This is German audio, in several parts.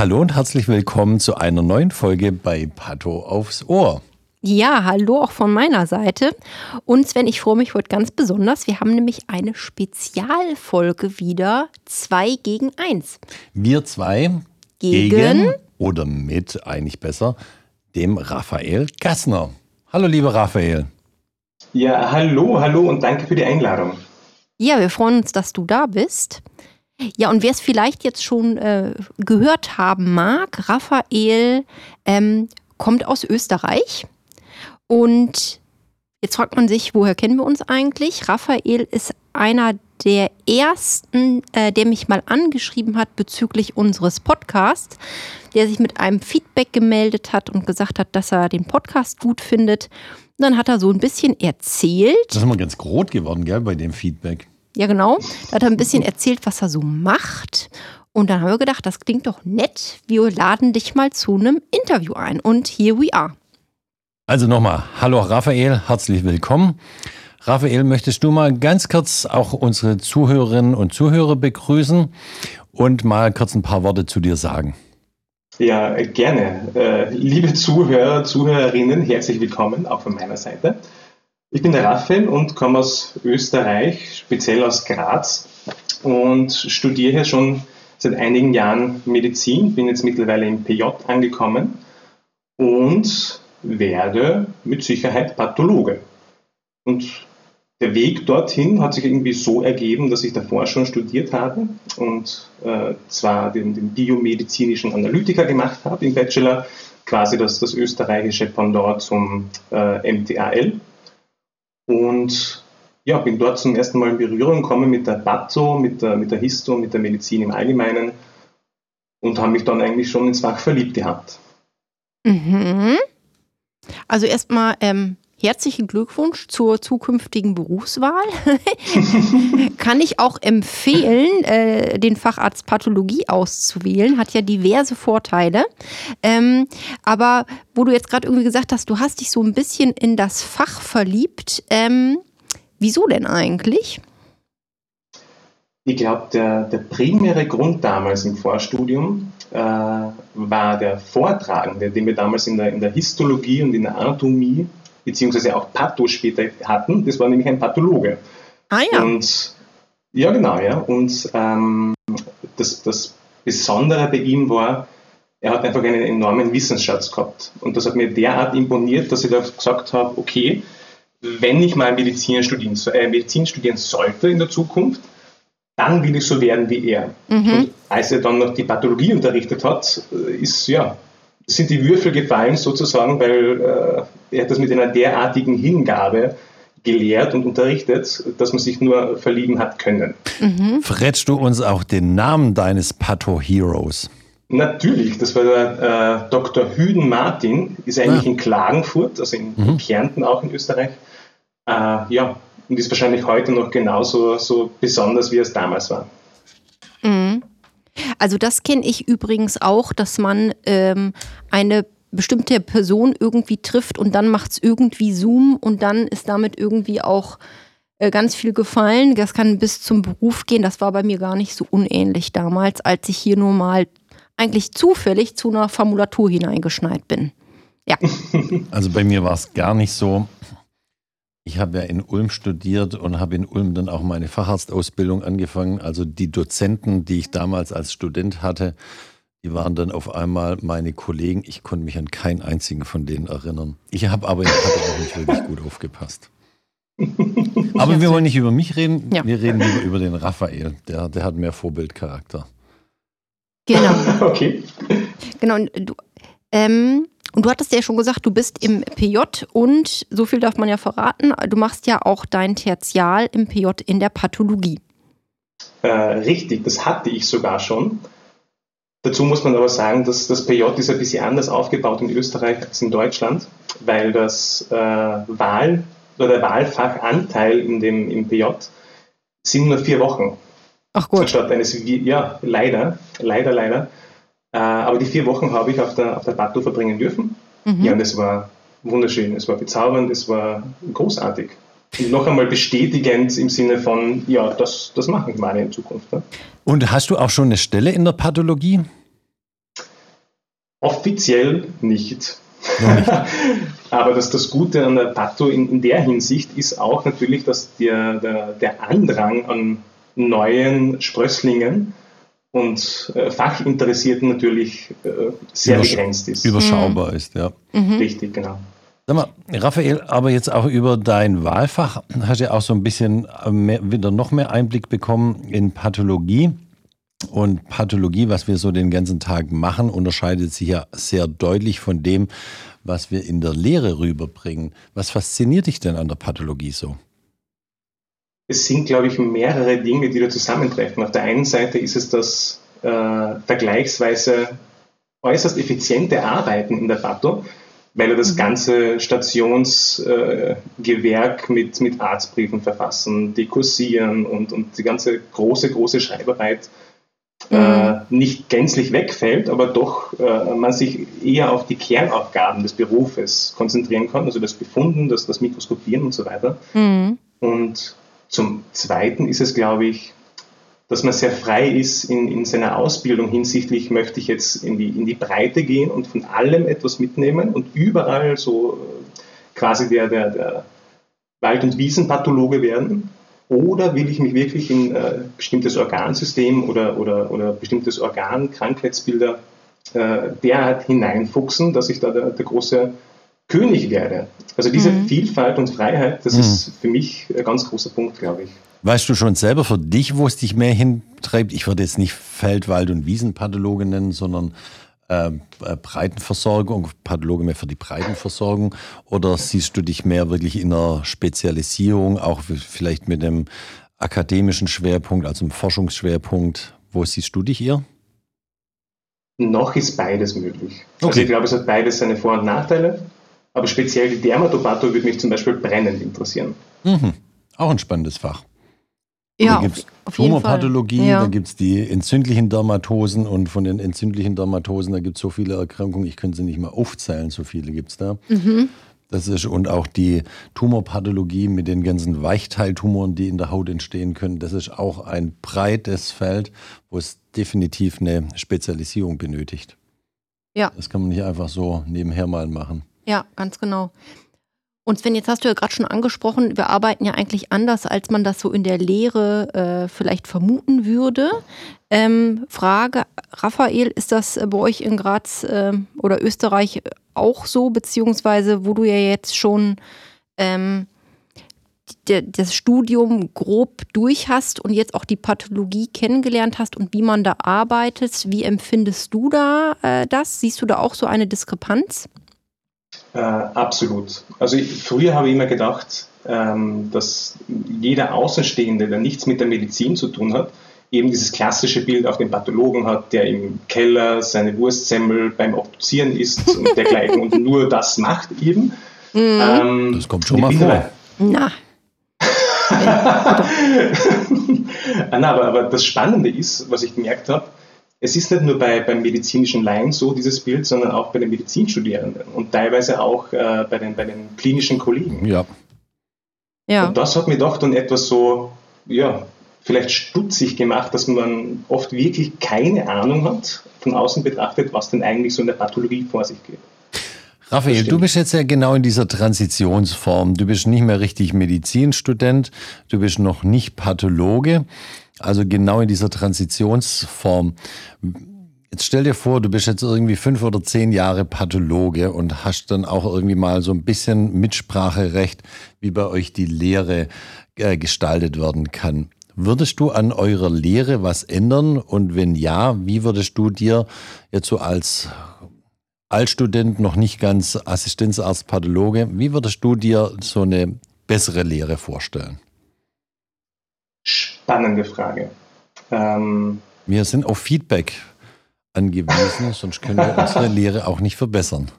Hallo und herzlich willkommen zu einer neuen Folge bei Pato aufs Ohr. Ja, hallo auch von meiner Seite. Und Sven, ich freue mich heute ganz besonders. Wir haben nämlich eine Spezialfolge wieder. Zwei gegen eins. Wir zwei Gegen? gegen oder mit, eigentlich besser, dem Raphael Gassner. Hallo, lieber Raphael. Ja, hallo, hallo und danke für die Einladung. Ja, wir freuen uns, dass du da bist. Ja, und wer es vielleicht jetzt schon äh, gehört haben mag, Raphael ähm, kommt aus Österreich. Und jetzt fragt man sich, woher kennen wir uns eigentlich? Raphael ist einer der ersten, äh, der mich mal angeschrieben hat bezüglich unseres Podcasts, der sich mit einem Feedback gemeldet hat und gesagt hat, dass er den Podcast gut findet. Und dann hat er so ein bisschen erzählt. Das ist mal ganz rot geworden, gell, bei dem Feedback. Ja, genau. Da hat er ein bisschen erzählt, was er so macht. Und dann haben wir gedacht, das klingt doch nett. Wir laden dich mal zu einem Interview ein. Und here we are. Also nochmal, hallo Raphael, herzlich willkommen. Raphael, möchtest du mal ganz kurz auch unsere Zuhörerinnen und Zuhörer begrüßen und mal kurz ein paar Worte zu dir sagen? Ja, gerne. Äh, liebe Zuhörer, Zuhörerinnen, herzlich willkommen, auch von meiner Seite. Ich bin der Raphael und komme aus Österreich, speziell aus Graz und studiere hier schon seit einigen Jahren Medizin, bin jetzt mittlerweile im PJ angekommen und werde mit Sicherheit Pathologe. Und der Weg dorthin hat sich irgendwie so ergeben, dass ich davor schon studiert habe und äh, zwar den, den, biomedizinischen Analytiker gemacht habe im Bachelor, quasi das, das österreichische Pendant zum äh, MTAL. Und ja, bin dort zum ersten Mal in Berührung gekommen mit der Patho, mit der, mit der Histo, mit der Medizin im Allgemeinen und habe mich dann eigentlich schon ins Fach verliebt gehabt. Mhm. Also erstmal ähm, herzlichen Glückwunsch zur zukünftigen Berufswahl. Kann ich auch empfehlen, äh, den Facharzt Pathologie auszuwählen. Hat ja diverse Vorteile. Ähm, aber wo du jetzt gerade irgendwie gesagt hast, du hast dich so ein bisschen in das Fach verliebt. Ähm, wieso denn eigentlich? Ich glaube, der, der primäre Grund damals im Vorstudium äh, war der Vortragende, den wir damals in der, in der Histologie und in der Anatomie beziehungsweise auch Patho später hatten. Das war nämlich ein Pathologe. Ah ja. Und ja, genau, ja. Und ähm, das, das Besondere bei ihm war, er hat einfach einen enormen Wissensschatz gehabt. Und das hat mir derart imponiert, dass ich da gesagt habe, okay, wenn ich mal Medizin studieren, äh, Medizin studieren sollte in der Zukunft, dann will ich so werden wie er. Mhm. Und als er dann noch die Pathologie unterrichtet hat, ist ja, sind die Würfel gefallen sozusagen, weil äh, er hat das mit einer derartigen Hingabe gelehrt und unterrichtet, dass man sich nur verlieben hat können. Mhm. Verrätst du uns auch den Namen deines Patho-Heroes? Natürlich, das war der äh, Dr. Hüden Martin, ist eigentlich ah. in Klagenfurt, also in, mhm. Kärnten auch in Österreich. Äh, ja, und ist wahrscheinlich heute noch genauso so besonders, wie es damals war. Mhm. Also das kenne ich übrigens auch, dass man ähm, eine bestimmte Person irgendwie trifft und dann macht es irgendwie Zoom und dann ist damit irgendwie auch äh, ganz viel gefallen. Das kann bis zum Beruf gehen. Das war bei mir gar nicht so unähnlich damals, als ich hier nur mal eigentlich zufällig zu einer Formulatur hineingeschneit bin. Ja. Also bei mir war es gar nicht so. Ich habe ja in Ulm studiert und habe in Ulm dann auch meine Facharztausbildung angefangen. Also die Dozenten, die ich damals als Student hatte, die waren dann auf einmal meine Kollegen. Ich konnte mich an keinen einzigen von denen erinnern. Ich habe aber ich hatte auch nicht wirklich gut aufgepasst. Aber wir wollen nicht über mich reden, ja. wir reden lieber über den Raphael. Der, der hat mehr Vorbildcharakter. Genau. Okay. Genau. Und du, ähm, und du hattest ja schon gesagt, du bist im PJ und so viel darf man ja verraten, du machst ja auch dein Tertial im PJ in der Pathologie. Äh, richtig, das hatte ich sogar schon. Dazu muss man aber sagen, dass das PJ ist ein bisschen anders aufgebaut in Österreich als in Deutschland, weil das äh, Wahl oder der Wahlfachanteil in dem, im PJ sind nur vier Wochen. Ach gut. Anstatt eines, ja, leider, leider, leider. Äh, aber die vier Wochen habe ich auf der, auf der Bato verbringen dürfen. Mhm. Ja, und es war wunderschön, es war bezaubernd, es war großartig. Und noch einmal bestätigend im Sinne von, ja, das, das machen wir in Zukunft. Ne? Und hast du auch schon eine Stelle in der Pathologie? Offiziell nicht. nicht. Aber das, das Gute an der Pato in, in, der Hinsicht ist auch natürlich, dass der, der, der Andrang an neuen Sprösslingen und äh, Fachinteressierten natürlich äh, sehr Übersch begrenzt ist. Überschaubar mhm. ist, ja. Mhm. Richtig, genau. Sag mal, Raphael, aber jetzt auch über dein Wahlfach hast du ja auch so ein bisschen äh, mehr, wieder noch mehr Einblick bekommen in Pathologie. Und Pathologie, was wir so den ganzen Tag machen, unterscheidet sich ja sehr deutlich von dem, was wir in der Lehre rüberbringen. Was fasziniert dich denn an der Pathologie so? Es sind, glaube ich, mehrere Dinge, die da zusammentreffen. Auf der einen Seite ist es das äh, vergleichsweise äußerst effiziente Arbeiten in der Patho, weil er das mhm. ganze Stationsgewerk äh, mit, mit Arztbriefen verfassen, dekursieren und, und die ganze große, große Schreibarbeit äh, mhm. nicht gänzlich wegfällt, aber doch äh, man sich eher auf die Kernaufgaben des Berufes konzentrieren kann, also das Befunden, das, das Mikroskopieren und so weiter. Mhm. Und zum Zweiten ist es, glaube ich, dass man sehr frei ist in, in seiner Ausbildung hinsichtlich, möchte ich jetzt in die, in die Breite gehen und von allem etwas mitnehmen und überall so äh, quasi der, der, der Wald- und Wiesenpathologe werden. Oder will ich mich wirklich in äh, bestimmtes Organsystem oder, oder, oder bestimmtes Organ, Krankheitsbilder äh, derart hineinfuchsen, dass ich da der, der große König werde? Also diese mhm. Vielfalt und Freiheit, das mhm. ist für mich ein ganz großer Punkt, glaube ich. Weißt du schon selber für dich, wo es dich mehr hintreibt? Ich würde jetzt nicht Feld-, Wald- und Wiesenpathologe nennen, sondern ähm, äh, Breitenversorgung, Pathologe mehr für die Breitenversorgung? Oder siehst du dich mehr wirklich in einer Spezialisierung, auch vielleicht mit einem akademischen Schwerpunkt, also einem Forschungsschwerpunkt? Wo siehst du dich eher? Noch ist beides möglich. Also okay. Also ich glaube, es hat beides seine Vor- und Nachteile, aber speziell die Dermatopathologie würde mich zum Beispiel brennend interessieren. Mhm. Auch ein spannendes Fach. Ja, da gibt es Tumorpathologie, ja. da gibt es die entzündlichen Dermatosen und von den entzündlichen Dermatosen, da gibt es so viele Erkrankungen, ich könnte sie nicht mehr aufzählen, so viele gibt es da. Mhm. Das ist, und auch die Tumorpathologie mit den ganzen Weichteiltumoren, die in der Haut entstehen können, das ist auch ein breites Feld, wo es definitiv eine Spezialisierung benötigt. Ja. Das kann man nicht einfach so nebenher mal machen. Ja, ganz genau. Und Sven, jetzt hast du ja gerade schon angesprochen, wir arbeiten ja eigentlich anders, als man das so in der Lehre äh, vielleicht vermuten würde. Ähm, Frage, Raphael, ist das bei euch in Graz äh, oder Österreich auch so, beziehungsweise wo du ja jetzt schon ähm, das Studium grob durch hast und jetzt auch die Pathologie kennengelernt hast und wie man da arbeitet, wie empfindest du da äh, das? Siehst du da auch so eine Diskrepanz? Äh, absolut. Also ich, früher habe ich immer gedacht, ähm, dass jeder Außenstehende, der nichts mit der Medizin zu tun hat, eben dieses klassische Bild auf den Pathologen hat, der im Keller seine Wurstsemmel beim Obduzieren isst und dergleichen und nur das macht eben. Mhm. Ähm, das kommt schon mal vor. Na. Na, aber, aber das Spannende ist, was ich gemerkt habe, es ist nicht nur bei, beim medizinischen Laien so, dieses Bild, sondern auch bei den Medizinstudierenden und teilweise auch äh, bei, den, bei den klinischen Kollegen. Ja. ja. Und das hat mir doch dann etwas so, ja, vielleicht stutzig gemacht, dass man oft wirklich keine Ahnung hat, von außen betrachtet, was denn eigentlich so in der Pathologie vor sich geht. Raphael, du bist jetzt ja genau in dieser Transitionsform. Du bist nicht mehr richtig Medizinstudent, du bist noch nicht Pathologe. Also genau in dieser Transitionsform. Jetzt stell dir vor, du bist jetzt irgendwie fünf oder zehn Jahre Pathologe und hast dann auch irgendwie mal so ein bisschen Mitspracherecht, wie bei euch die Lehre äh, gestaltet werden kann. Würdest du an eurer Lehre was ändern? Und wenn ja, wie würdest du dir jetzt so als Altstudent, noch nicht ganz Assistenzarzt, Pathologe, wie würdest du dir so eine bessere Lehre vorstellen? Spannende Frage. Ähm, wir sind auf Feedback angewiesen, sonst können wir unsere Lehre auch nicht verbessern.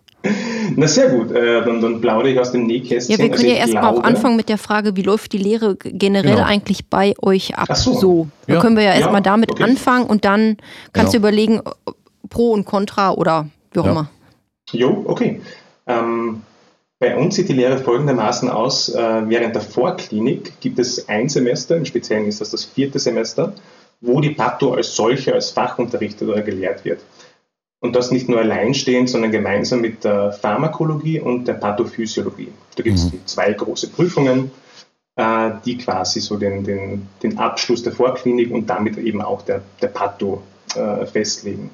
Na sehr gut, äh, dann, dann plaudere ich aus dem Nähkästchen. Ja, wir können also ja erstmal auch anfangen mit der Frage, wie läuft die Lehre generell genau. eigentlich bei euch ab? Ach so. so. Da ja. können wir ja erstmal ja, damit okay. anfangen und dann kannst genau. du überlegen, Pro und Contra oder wie auch ja. immer. Jo, okay. Ähm, bei uns sieht die Lehre folgendermaßen aus. Äh, während der Vorklinik gibt es ein Semester, im Speziellen ist das das vierte Semester, wo die Patho als solche, als Fach unterrichtet oder gelehrt wird. Und das nicht nur alleinstehend, sondern gemeinsam mit der Pharmakologie und der Pathophysiologie. Da gibt es mhm. zwei große Prüfungen, äh, die quasi so den, den, den Abschluss der Vorklinik und damit eben auch der, der Patho äh, festlegen.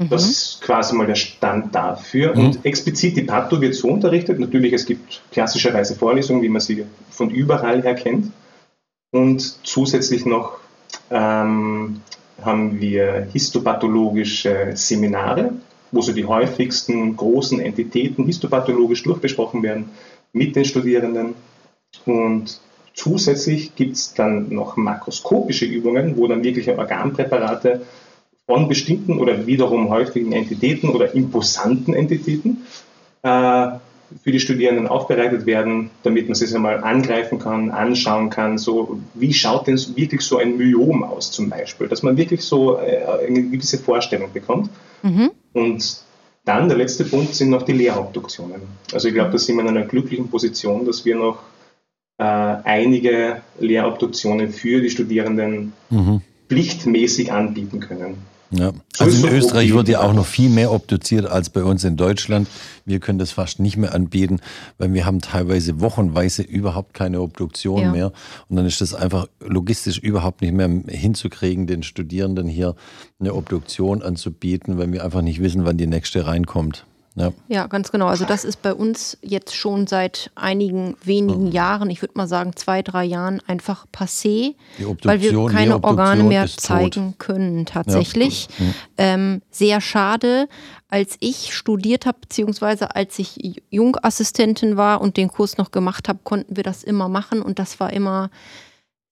Mhm. Das ist quasi mal der Stand dafür. Mhm. Und explizit die Patho wird so unterrichtet. Natürlich, es gibt klassischerweise Vorlesungen, wie man sie von überall her kennt. Und zusätzlich noch ähm, haben wir histopathologische Seminare, wo so die häufigsten großen Entitäten histopathologisch durchbesprochen werden mit den Studierenden. Und zusätzlich gibt es dann noch makroskopische Übungen, wo dann wirkliche Organpräparate von bestimmten oder wiederum häufigen Entitäten oder imposanten Entitäten äh, für die Studierenden aufbereitet werden, damit man sich einmal angreifen kann, anschauen kann, so wie schaut denn wirklich so ein Myom aus zum Beispiel, dass man wirklich so äh, eine gewisse Vorstellung bekommt. Mhm. Und dann der letzte Punkt sind noch die Lehrobduktionen. Also ich glaube, da sind wir in einer glücklichen Position, dass wir noch äh, einige Lehrobduktionen für die Studierenden mhm. pflichtmäßig anbieten können. Ja. Also in Österreich wird ja auch noch viel mehr obduziert als bei uns in Deutschland. Wir können das fast nicht mehr anbieten, weil wir haben teilweise wochenweise überhaupt keine Obduktion ja. mehr. Und dann ist das einfach logistisch überhaupt nicht mehr hinzukriegen, den Studierenden hier eine Obduktion anzubieten, weil wir einfach nicht wissen, wann die nächste reinkommt. Ja. ja, ganz genau. Also das ist bei uns jetzt schon seit einigen wenigen mhm. Jahren, ich würde mal sagen zwei, drei Jahren einfach passé, weil wir keine Organe mehr zeigen tot. können tatsächlich. Ja. Mhm. Ähm, sehr schade. Als ich studiert habe, beziehungsweise als ich Jungassistentin war und den Kurs noch gemacht habe, konnten wir das immer machen und das war immer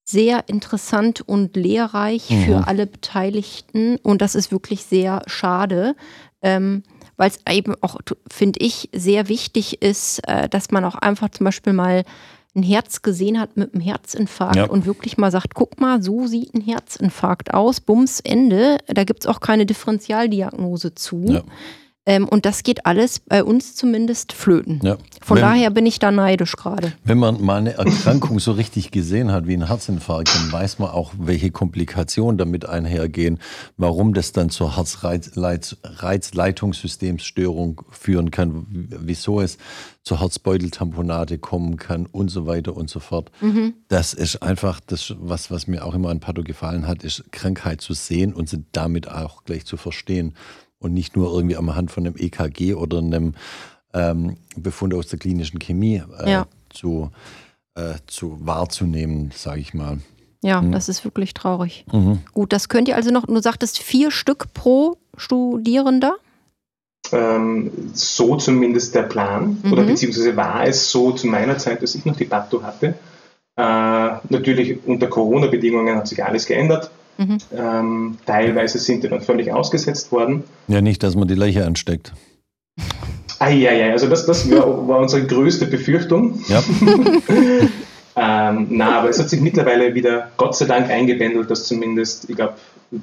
sehr interessant und lehrreich mhm. für alle Beteiligten und das ist wirklich sehr schade. Ähm, weil es eben auch, finde ich, sehr wichtig ist, äh, dass man auch einfach zum Beispiel mal ein Herz gesehen hat mit einem Herzinfarkt ja. und wirklich mal sagt, guck mal, so sieht ein Herzinfarkt aus, Bums, Ende. Da gibt es auch keine Differentialdiagnose zu. Ja. Ähm, und das geht alles bei uns zumindest flöten. Ja. Von wenn, daher bin ich da neidisch gerade. Wenn man mal eine Erkrankung so richtig gesehen hat wie ein Herzinfarkt, dann weiß man auch, welche Komplikationen damit einhergehen, warum das dann zur Herzreizleitungssystemsstörung führen kann, wieso es zur Herzbeuteltamponade kommen kann und so weiter und so fort. Mhm. Das ist einfach das, was, was mir auch immer an Patho gefallen hat, ist Krankheit zu sehen und sie damit auch gleich zu verstehen und nicht nur irgendwie am Hand von einem EKG oder einem ähm, Befund aus der klinischen Chemie äh, ja. zu, äh, zu wahrzunehmen, sage ich mal. Ja, mhm. das ist wirklich traurig. Mhm. Gut, das könnt ihr also noch, du sagtest vier Stück pro Studierender? Ähm, so zumindest der Plan, mhm. oder beziehungsweise war es so zu meiner Zeit, dass ich noch die Pato hatte. Äh, natürlich unter Corona-Bedingungen hat sich alles geändert. Mhm. Ähm, teilweise sind die dann völlig ausgesetzt worden. Ja, nicht, dass man die Löcher ansteckt. Eieiei, also das, das war unsere größte Befürchtung. Ja. ähm, na, aber es hat sich mittlerweile wieder Gott sei Dank eingebändelt, dass zumindest, ich glaube,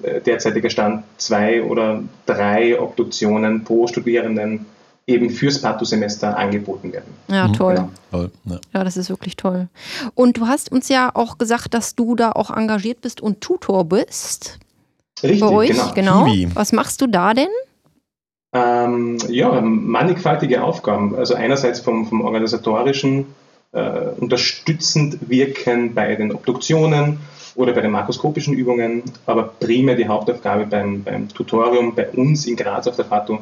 äh, derzeitiger Stand zwei oder drei Obduktionen pro Studierenden eben fürs Pato-Semester angeboten werden. Ja, mhm. toll. Genau. toll ja. ja. das ist wirklich toll. Und du hast uns ja auch gesagt, dass du da auch engagiert bist und Tutor bist. Richtig, bei euch, genau. genau. Was machst du da denn? Ähm, ja, mannigfaltige Aufgaben. Also einerseits vom, vom organisatorischen äh, unterstützend wirken bei den Obduktionen oder bei den makroskopischen Übungen, aber primär die Hauptaufgabe beim, beim Tutorium bei uns in Graz auf der Pato äh,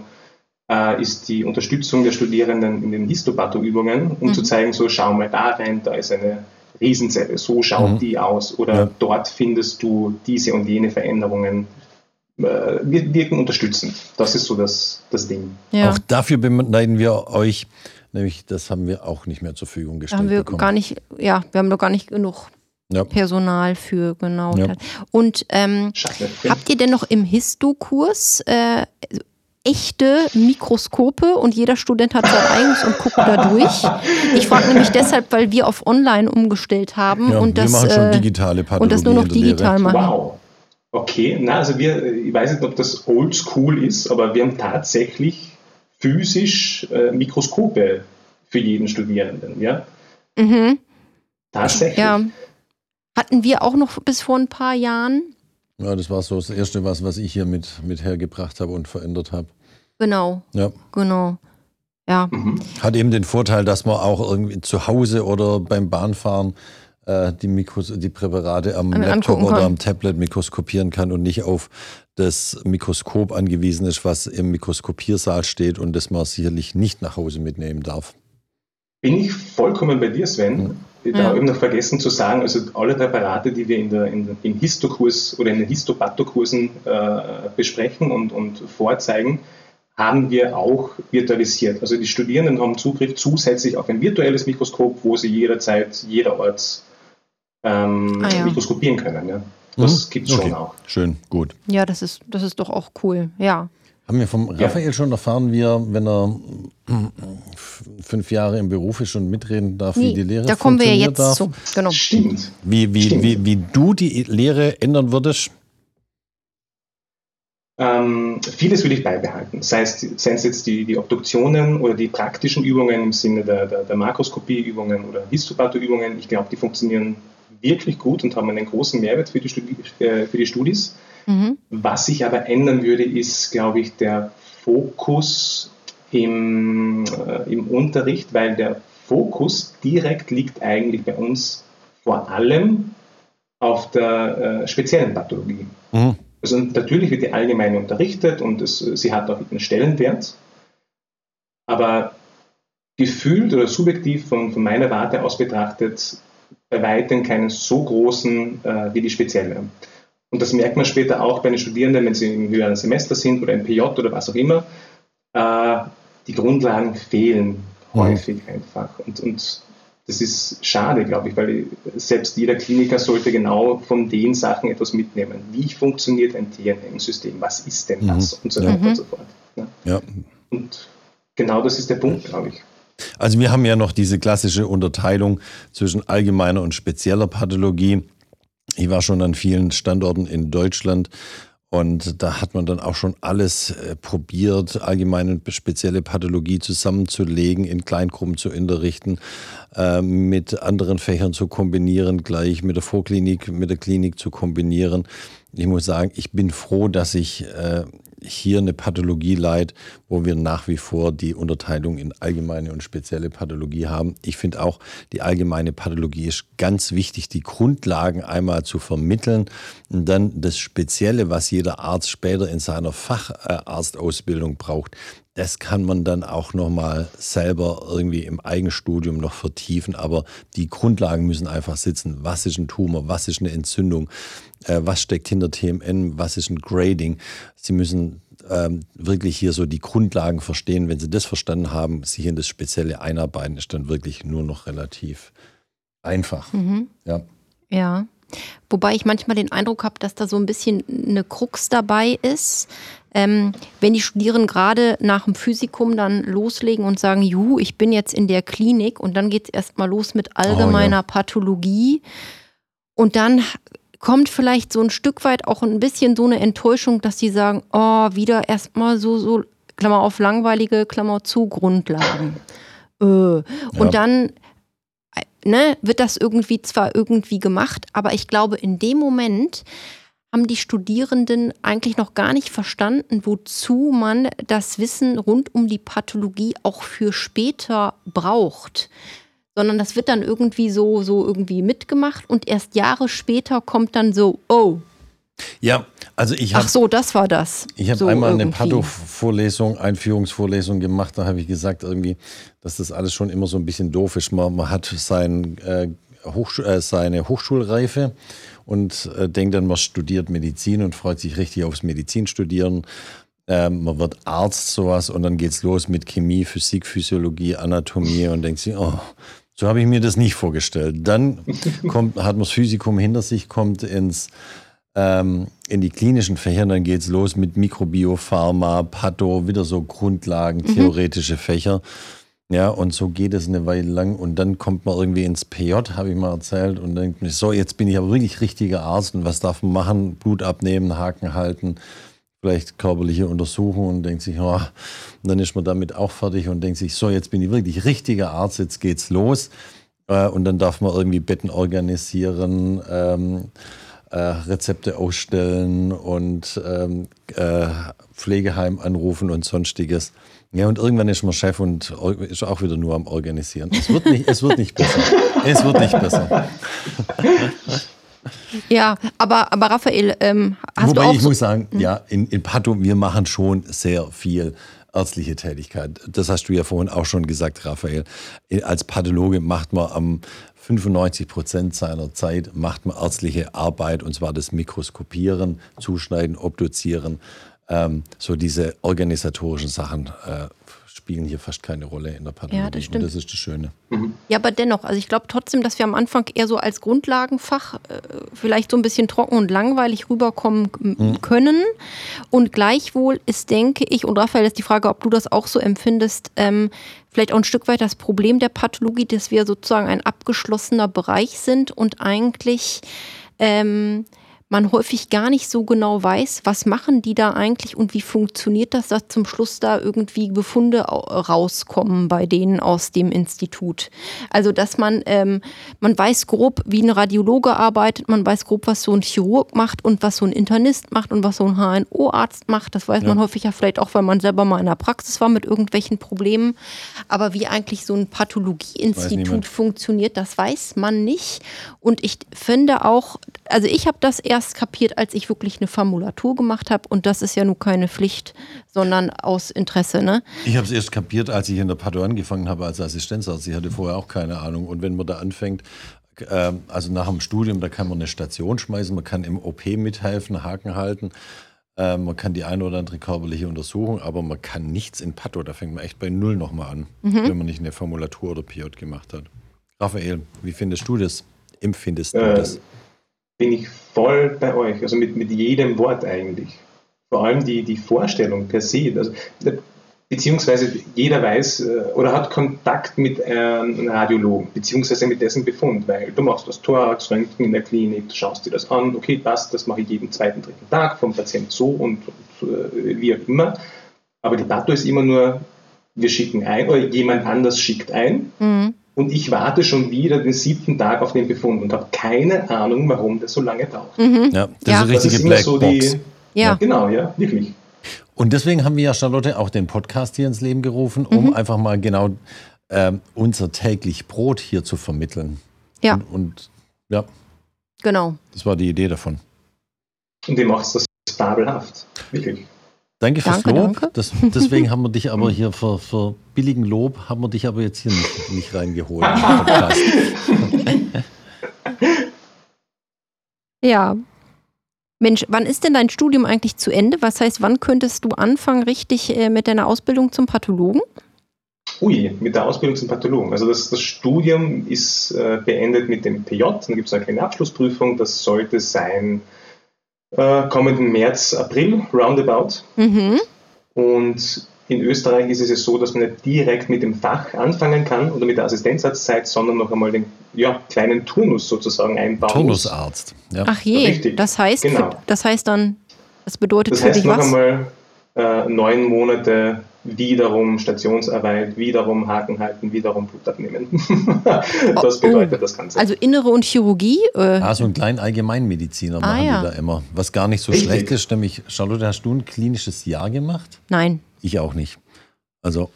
ist die Unterstützung der Studierenden in den Histopato-Übungen, um mhm. zu zeigen, so schau mal da rein, da ist eine Riesenzelle, so schaut mhm. die aus oder ja. dort findest du diese und jene Veränderungen. Äh, wir wirken unterstützend. Das ist so das, das Ding. Ja. Auch dafür beneiden wir euch, nämlich das haben wir auch nicht mehr zur Verfügung gestellt. Haben wir bekommen. gar nicht, ja, wir haben noch gar nicht genug ja. Personal für, genau. Ja. Und ähm, habt ihr denn noch im Histo-Kurs äh, echte Mikroskope und jeder Student hat sein eigenes und guckt da durch. Ich frage nämlich deshalb, weil wir auf Online umgestellt haben ja, und, das, machen schon äh, digitale und das nur noch digital machen. Wow. Okay, na, also wir, ich weiß nicht, ob das oldschool ist, aber wir haben tatsächlich physisch äh, Mikroskope für jeden Studierenden, ja? Mhm. Tatsächlich. Ja. Hatten wir auch noch bis vor ein paar Jahren. Ja, das war so das Erste, was, was ich hier mit, mit hergebracht habe und verändert habe. Genau. Ja. Genau. Ja. Mhm. Hat eben den Vorteil, dass man auch irgendwie zu Hause oder beim Bahnfahren äh, die, Mikros die Präparate am An- Laptop oder kann. am Tablet mikroskopieren kann und nicht auf das Mikroskop angewiesen ist, was im Mikroskopiersaal steht und das man sicherlich nicht nach Hause mitnehmen darf. Bin ich vollkommen bei dir, Sven. Da Ja. habe ich noch vergessen zu sagen, also alle Präparate, die wir in der, in der, im Histokurs oder in den Histopathokursen äh, besprechen und, und vorzeigen, haben wir auch virtualisiert. Also die Studierenden haben Zugriff zusätzlich auf ein virtuelles Mikroskop, wo sie jederzeit, jederorts ähm, Ah, ja. mikroskopieren können. Ja. Das Mhm. gibt es Okay. schon auch. Schön, gut. Ja, das ist, das ist doch auch cool. Ja. Haben wir vom Ja. Raphael schon erfahren, wie er, wenn er fünf Jahre im Beruf ist und mitreden darf, wie Nee, die Lehre da kommen wir ja jetzt darf? zu. Genau. Stimmt. Wie, wie, Stimmt. wie, wie du die Lehre ändern würdest? Ähm, vieles will ich beibehalten, sei es, seien es jetzt die, die Obduktionen oder die praktischen Übungen im Sinne der, der, der Makroskopieübungen oder Histopathoübungen. Ich glaube, die funktionieren wirklich gut und haben einen großen Mehrwert für die, Studi äh, für die Studis. Mhm. Was sich aber ändern würde, ist, glaube ich, der Fokus im, äh, im Unterricht, weil der Fokus direkt liegt eigentlich bei uns vor allem auf der äh, speziellen Pathologie. Mhm. Also natürlich wird die allgemeine unterrichtet und es, sie hat auch einen Stellenwert, aber gefühlt oder subjektiv von, von meiner Warte aus betrachtet bei weitem keinen so großen äh, wie die spezielle. Und das merkt man später auch bei den Studierenden, wenn sie im höheren Semester sind oder im PJ oder was auch immer. Äh, die Grundlagen fehlen Mhm. häufig einfach. Und, und das ist schade, glaube ich, weil selbst jeder Kliniker sollte genau von den Sachen etwas mitnehmen. Wie funktioniert ein TNM-System? Was ist denn das? Und so weiter Mhm. und so fort. Ja. Ja. Und genau das ist der Punkt, glaube ich. Also wir haben ja noch diese klassische Unterteilung zwischen allgemeiner und spezieller Pathologie. Ich war schon an vielen Standorten in Deutschland und da hat man dann auch schon alles äh, probiert, allgemeine und spezielle Pathologie zusammenzulegen, in Kleingruppen zu unterrichten, äh, mit anderen Fächern zu kombinieren, gleich mit der Vorklinik, mit der Klinik zu kombinieren. Ich muss sagen, ich bin froh, dass ich äh, hier eine Pathologie leid, wo wir nach wie vor die Unterteilung in allgemeine und spezielle Pathologie haben. Ich finde auch, die allgemeine Pathologie ist ganz wichtig, die Grundlagen einmal zu vermitteln und dann das Spezielle, was jeder Arzt später in seiner Facharztausbildung braucht, das kann man dann auch nochmal selber irgendwie im Eigenstudium noch vertiefen, aber die Grundlagen müssen einfach sitzen. Was ist ein Tumor? Was ist eine Entzündung? Äh, was steckt hinter TMN? Was ist ein Grading? Sie müssen ähm, wirklich hier so die Grundlagen verstehen. Wenn Sie das verstanden haben, sich in das Spezielle einarbeiten, ist dann wirklich nur noch relativ einfach. Mhm. Ja. Ja. Wobei ich manchmal den Eindruck habe, dass da so ein bisschen eine Krux dabei ist. Ähm, wenn die Studierenden gerade nach dem Physikum dann loslegen und sagen, juhu, ich bin jetzt in der Klinik und dann geht es erstmal los mit allgemeiner Pathologie. Und dann kommt vielleicht so ein Stück weit auch ein bisschen so eine Enttäuschung, dass sie sagen, oh, wieder erstmal so, so, Klammer auf, langweilige, Klammer zu, Grundlagen. Äh. Und Ja. dann ne, wird das irgendwie zwar irgendwie gemacht, aber ich glaube, in dem Moment haben die Studierenden eigentlich noch gar nicht verstanden, wozu man das Wissen rund um die Pathologie auch für später braucht. Sondern das wird dann irgendwie so, so irgendwie mitgemacht und erst Jahre später kommt dann so, oh, Ja, also ich habe ach so, das war das. Ich habe so einmal eine irgendwie. Patho-Vorlesung, Einführungsvorlesung gemacht. Da habe ich gesagt, irgendwie, dass das alles schon immer so ein bisschen doof ist. Man, man hat sein, äh, Hochsch äh, seine Hochschulreife und äh, denkt dann, man studiert Medizin und freut sich richtig aufs Medizinstudieren. Ähm, man wird Arzt, sowas, und dann geht's los mit Chemie, Physik, Physiologie, Anatomie und denkt sich, oh, so habe ich mir das nicht vorgestellt. Dann kommt, hat man das Physikum hinter sich, kommt ins ähm, in die klinischen Fächer, dann geht's los mit Mikrobio, Pharma, Patho, wieder so Grundlagen, theoretische Fächer. Ja, und so geht es eine Weile lang und dann kommt man irgendwie ins PJ, habe ich mal erzählt, und denkt mir, so, jetzt bin ich aber wirklich richtiger Arzt und was darf man machen? Blut abnehmen, Haken halten, vielleicht körperliche Untersuchung und denkt sich, oh, dann ist man damit auch fertig und denkt sich, so, jetzt bin ich wirklich richtiger Arzt, jetzt geht's los. Äh, und dann darf man irgendwie Betten organisieren, ähm, äh, Rezepte ausstellen und ähm, äh, Pflegeheim anrufen und sonstiges. Ja, und irgendwann ist man Chef und ist auch wieder nur am Organisieren. Es wird nicht, es wird nicht besser. Es wird nicht besser. Ja, aber, aber Raphael, ähm, hast Wobei du auch ich so, muss sagen, ja, in, in Pato, wir machen schon sehr viel ärztliche Tätigkeit. Das hast du ja vorhin auch schon gesagt, Raphael. Als Pathologe macht man am 95 Prozent seiner Zeit macht man ärztliche Arbeit und zwar das Mikroskopieren, Zuschneiden, Obduzieren. Ähm, so diese organisatorischen Sachen äh, spielen hier fast keine Rolle in der Pathologie. Ja, das stimmt. Und das ist das Schöne. Ja, aber dennoch, also ich glaube trotzdem, dass wir am Anfang eher so als Grundlagenfach äh, vielleicht so ein bisschen trocken und langweilig rüberkommen m- können. Und gleichwohl ist, denke ich, und Raphael ist die Frage, ob du das auch so empfindest, ähm, vielleicht auch ein Stück weit das Problem der Pathologie, dass wir sozusagen ein abgeschlossener Bereich sind und eigentlich ähm, man häufig gar nicht so genau weiß, was machen die da eigentlich und wie funktioniert das, dass zum Schluss da irgendwie Befunde au- rauskommen bei denen aus dem Institut. Also dass man, ähm, man weiß grob, wie ein Radiologe arbeitet, man weiß grob, was so ein Chirurg macht und was so ein Internist macht und was so ein HNO-Arzt macht. Das weiß man Ja. häufig ja vielleicht auch, weil man selber mal in der Praxis war mit irgendwelchen Problemen. Aber wie eigentlich so ein Pathologieinstitut funktioniert, das weiß man nicht. Und ich finde auch, also ich habe das erst kapiert, als ich wirklich eine Formulatur gemacht habe. Und das ist ja nun keine Pflicht, sondern aus Interesse. Ne? Ich habe es erst kapiert, als ich in der Pato angefangen habe als Assistenzarzt. Ich hatte vorher auch keine Ahnung. Und wenn man da anfängt, ähm, also nach dem Studium, da kann man eine Station schmeißen, man kann im OP mithelfen, Haken halten. Ähm, man kann die eine oder andere körperliche Untersuchung, aber man kann nichts in Pato. Da fängt man echt bei Null nochmal an, wenn man nicht eine Formulatur oder PJ gemacht hat. Raphael, wie findest du das? Empfindest du Äh, das? Bin ich voll bei euch, also mit, mit jedem Wort eigentlich. Vor allem die, die Vorstellung per se, also, beziehungsweise jeder weiß äh, oder hat Kontakt mit einem Radiologen, beziehungsweise mit dessen Befund, weil du machst das Thorax, Röntgen in der Klinik, du schaust dir das an, okay, passt, das mache ich jeden zweiten, dritten Tag vom Patient so und, und äh, wie auch immer. Aber die Pato ist immer nur, wir schicken ein oder jemand anders schickt ein Mhm. Und ich warte schon wieder den siebten Tag auf den Befund und habe keine Ahnung, warum das so lange dauert. Mhm. Ja, das Ja. ist eine Das richtige ist immer so Blackbox. die. Ja. Genau, ja, wirklich. Und deswegen haben wir ja, Charlotte, auch den Podcast hier ins Leben gerufen, um Mhm. einfach mal genau ähm, unser täglich Brot hier zu vermitteln. Ja. Und, und ja, Genau. das war die Idee davon. Und ihr macht das fabelhaft. Wirklich. Danke fürs Danke, Lob. danke. Das, deswegen haben wir dich aber hier für, für billigen Lob, haben wir dich aber jetzt hier nicht, nicht reingeholt. Ja. Mensch, wann ist denn dein Studium eigentlich zu Ende? Was heißt, wann könntest du anfangen, richtig äh, mit deiner Ausbildung zum Pathologen? Ui, mit der Ausbildung zum Pathologen. Also das, das Studium ist äh, beendet mit dem PJ, dann gibt es eine kleine Abschlussprüfung, das sollte sein äh, kommenden März, April, roundabout. Mhm. Und in Österreich ist es ja so, dass man nicht direkt mit dem Fach anfangen kann oder mit der Assistenzarztzeit, sondern noch einmal den ja, kleinen Turnus sozusagen einbauen. Turnusarzt. Ja. Ach je, Richtig. das heißt, Genau. für, das heißt dann, das bedeutet Das für heißt dich noch was? einmal äh, neun Monate wiederum Stationsarbeit, wiederum Haken halten, wiederum Blut abnehmen. das Oh, bedeutet das Ganze. Also Innere und Chirurgie? Äh, Ah, so einen kleinen Allgemeinmediziner machen ja. die da immer. Was gar nicht so Richtig. schlecht ist, nämlich, Charlotte, hast du ein klinisches Jahr gemacht? nein. Ich auch nicht. Also,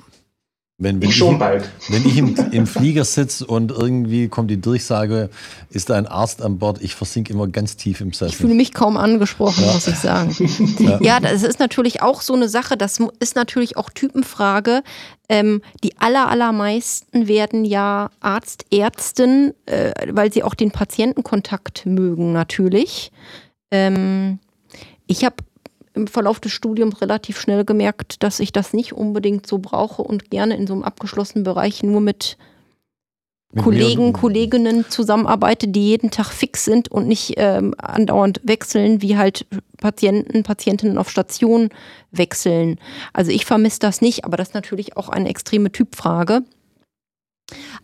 wenn, wenn ich schon ich, bald. wenn ich im, im Flieger sitze und irgendwie kommt die Durchsage, ist da ein Arzt an Bord, ich versinke immer ganz tief im Ich fühle Sessel. mich kaum angesprochen, muss ich sagen. Ja. das ist natürlich auch so eine Sache, das ist natürlich auch Typenfrage. Ähm, die aller, allermeisten werden ja Arzt, Ärztin, äh, weil sie auch den Patientenkontakt mögen natürlich. Ähm, ich habe im Verlauf des Studiums relativ schnell gemerkt, dass ich das nicht unbedingt so brauche und gerne in so einem abgeschlossenen Bereich nur mit Mit Kollegen, Kolleginnen zusammenarbeite, die jeden Tag fix sind und nicht ähm, andauernd wechseln, wie halt Patienten, Patientinnen auf Station wechseln. Also ich vermisse das nicht, aber das ist natürlich auch eine extreme Typfrage.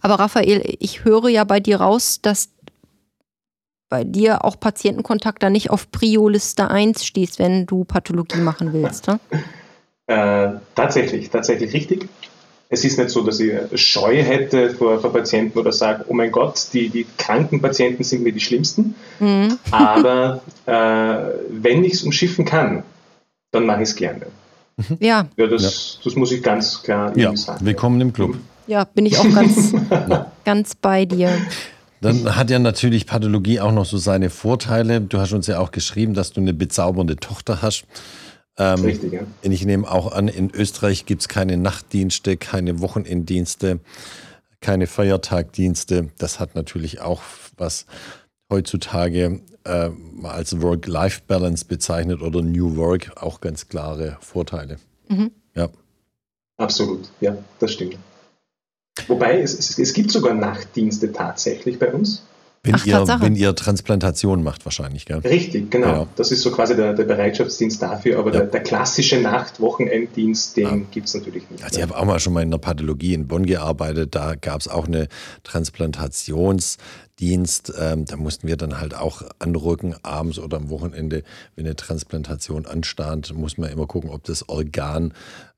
Aber Raphael, ich höre ja bei dir raus, dass bei dir auch Patientenkontakt da nicht auf Prio-Liste 1 stehst, wenn du Pathologie machen willst. Ne? Äh, tatsächlich, tatsächlich richtig. es ist nicht so, dass ich Scheu hätte vor, vor Patienten oder sage, oh mein Gott, die, die kranken Patienten sind mir die schlimmsten. Mhm. Aber äh, wenn ich es umschiffen kann, dann mache ich es gerne. Ja. Ja, das, ja. das muss ich ganz klar ja. sagen. Willkommen im Club. Ja, bin ich auch ganz, ganz bei dir. Dann hat ja natürlich Pathologie auch noch so seine Vorteile. Du hast uns ja auch geschrieben, dass du eine bezaubernde Tochter hast. Ähm, Richtig, ja. Ich nehme auch an, in Österreich gibt es keine Nachtdienste, keine Wochenenddienste, keine Feiertagdienste. Das hat natürlich auch was heutzutage äh, als Work-Life-Balance bezeichnet oder New Work auch ganz klare Vorteile. Mhm. Ja. Absolut, ja, das stimmt. Wobei es, es, es gibt sogar Nachtdienste tatsächlich bei uns. Wenn, Ach, ihr, wenn ihr Transplantation macht, wahrscheinlich, gell? Richtig, genau. genau. Das ist so quasi der, der Bereitschaftsdienst dafür, aber ja. der, der, klassische Nacht-Wochenenddienst, den ja. gibt es natürlich nicht. Also ich habe auch mal schon mal in der Pathologie in Bonn gearbeitet, da gab es auch eine Transplantationsdienst. Ähm, da mussten wir dann halt auch anrücken, abends oder am Wochenende, wenn eine Transplantation anstand, muss man immer gucken, ob das Organ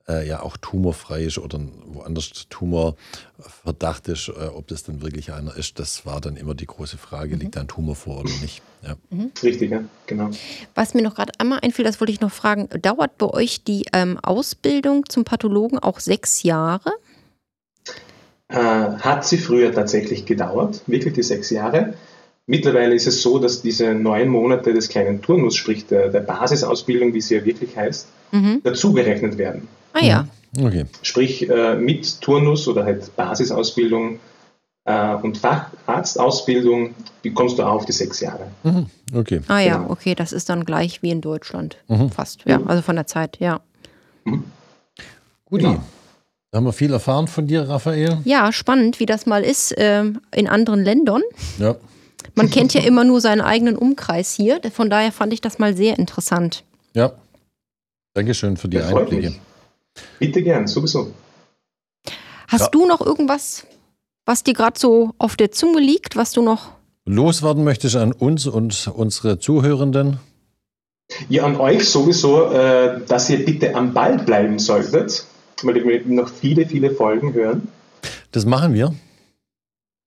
äh, ja auch tumorfrei ist oder woanders Tumorverdacht ist, äh, ob das dann wirklich einer ist, das war dann immer die große Frage, mhm. liegt da ein Tumor vor oder nicht. Ja. Mhm. Richtig, ja, genau. Was mir noch gerade einmal einfiel, das wollte ich noch fragen, dauert bei euch die ähm, Ausbildung zum Pathologen auch sechs Jahre? Äh, hat sie früher tatsächlich gedauert, wirklich die sechs Jahre. Mittlerweile ist es so, dass diese neun Monate des kleinen Turnus, sprich der, der Basisausbildung, wie sie ja wirklich heißt, mhm. dazugerechnet werden. Ah ja. Okay. Sprich, äh, mit Turnus oder halt Basisausbildung äh, und Facharztausbildung bekommst du auch auf die sechs Jahre. Mhm. Okay. Ah ja, genau. okay, das ist dann gleich wie in Deutschland. Mhm. Fast, ja, also von der Zeit, ja. Mhm. Guti. Genau. Da haben wir viel erfahren von dir, Raphael. Ja, spannend, wie das mal ist äh, in anderen Ländern. Ja. Man kennt ja immer nur seinen eigenen Umkreis hier. Von daher fand ich das mal sehr interessant. Ja. Dankeschön für die Einblicke. Mich. Bitte gern, sowieso. Hast ja. du noch irgendwas, was dir gerade so auf der Zunge liegt, was du noch loswerden möchtest an uns und unsere Zuhörenden? Ja, an euch sowieso, äh, dass ihr bitte am Ball bleiben solltet, wir noch viele, viele Folgen hören. Das machen wir.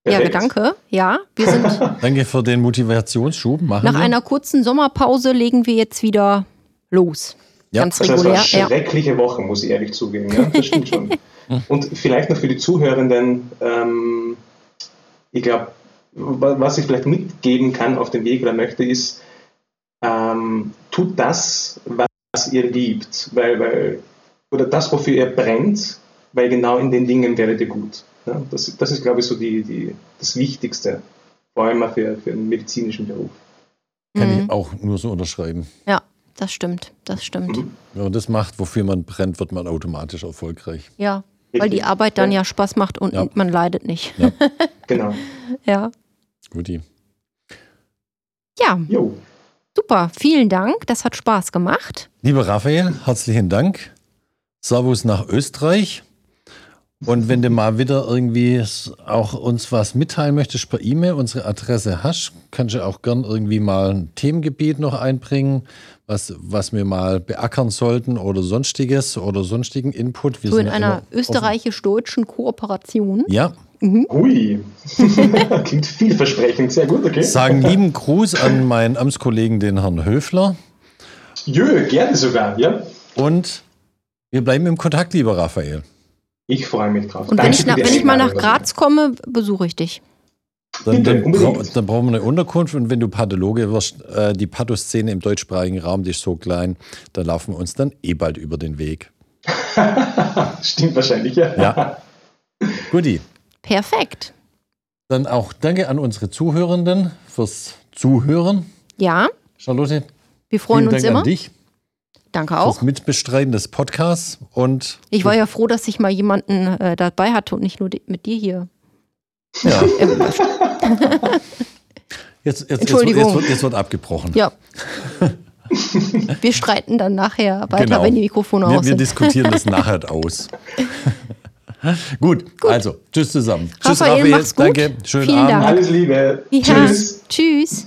Perfekt. Ja, danke. Ja, wir sind. danke für den Motivationsschub. Machen nach wir. einer kurzen Sommerpause legen wir jetzt wieder los. Ja. Ganz regulär. Das war eine schreckliche ja. Woche, muss ich ehrlich zugeben. Ja, das stimmt schon. Und vielleicht noch für die Zuhörenden, ähm, ich glaube, was ich vielleicht mitgeben kann auf den Weg oder möchte, ist, ähm, tut das, was ihr liebt, weil, weil, oder das, wofür ihr brennt, weil genau in den Dingen werdet ihr gut. Ja, das, das ist, glaube ich, so die, die, das Wichtigste, vor allem für, für einen medizinischen Beruf. Kann mhm. ich auch nur so unterschreiben. Ja, das stimmt, das stimmt. Mhm. Wenn man das macht, wofür man brennt, wird man automatisch erfolgreich. Ja, weil die Arbeit dann ja, ja Spaß macht und ja. man leidet nicht. Ja. genau. Ja. Guti. Ja. Jo. Super, vielen Dank. Das hat Spaß gemacht. Lieber Raphael, herzlichen Dank. Servus nach Österreich. Und wenn du mal wieder irgendwie auch uns was mitteilen möchtest per E-Mail, unsere Adresse hast, kannst du auch gern irgendwie mal ein Themengebiet noch einbringen, was, was wir mal beackern sollten oder sonstiges oder sonstigen Input. Wir so in einer österreichisch-deutschen Kooperation. Ja. Mhm. Ui, klingt vielversprechend, sehr gut, okay. Sagen lieben Gruß an meinen Amtskollegen, den Herrn Höfler. Jö, gerne sogar, ja. Und wir bleiben im Kontakt, lieber Raphael. Ich freue mich drauf. Und wenn ich, na, wenn ich mal nach Graz komme, besuche ich dich. Dann, dann, bra dann, brauchen wir eine Unterkunft und wenn du Pathologe wirst, äh, die Pathoszene im deutschsprachigen Raum, die ist so klein, da laufen wir uns dann eh bald über den Weg. Stimmt wahrscheinlich, ja. Ja. Guti. Perfekt. Dann auch danke an unsere Zuhörenden fürs Zuhören. Ja. Charlotte. Wir freuen uns Dank immer. An dich. Danke auch. Fürs Mitbestreiten des Podcasts und. Ich war ja froh, dass ich mal jemanden äh, dabei hatte und nicht nur mit dir hier. Ja. jetzt, jetzt, Entschuldigung. Jetzt, jetzt, jetzt, wird abgebrochen. Ja. wir streiten dann nachher weiter, genau. wenn die Mikrofone wir, aus sind. Wir diskutieren das nachher aus. gut, gut, also, tschüss zusammen. Raphael, tschüss, Raphael. Danke, schönen Vielen Abend. Dank. Alles Liebe. Ja. Tschüss. Tschüss.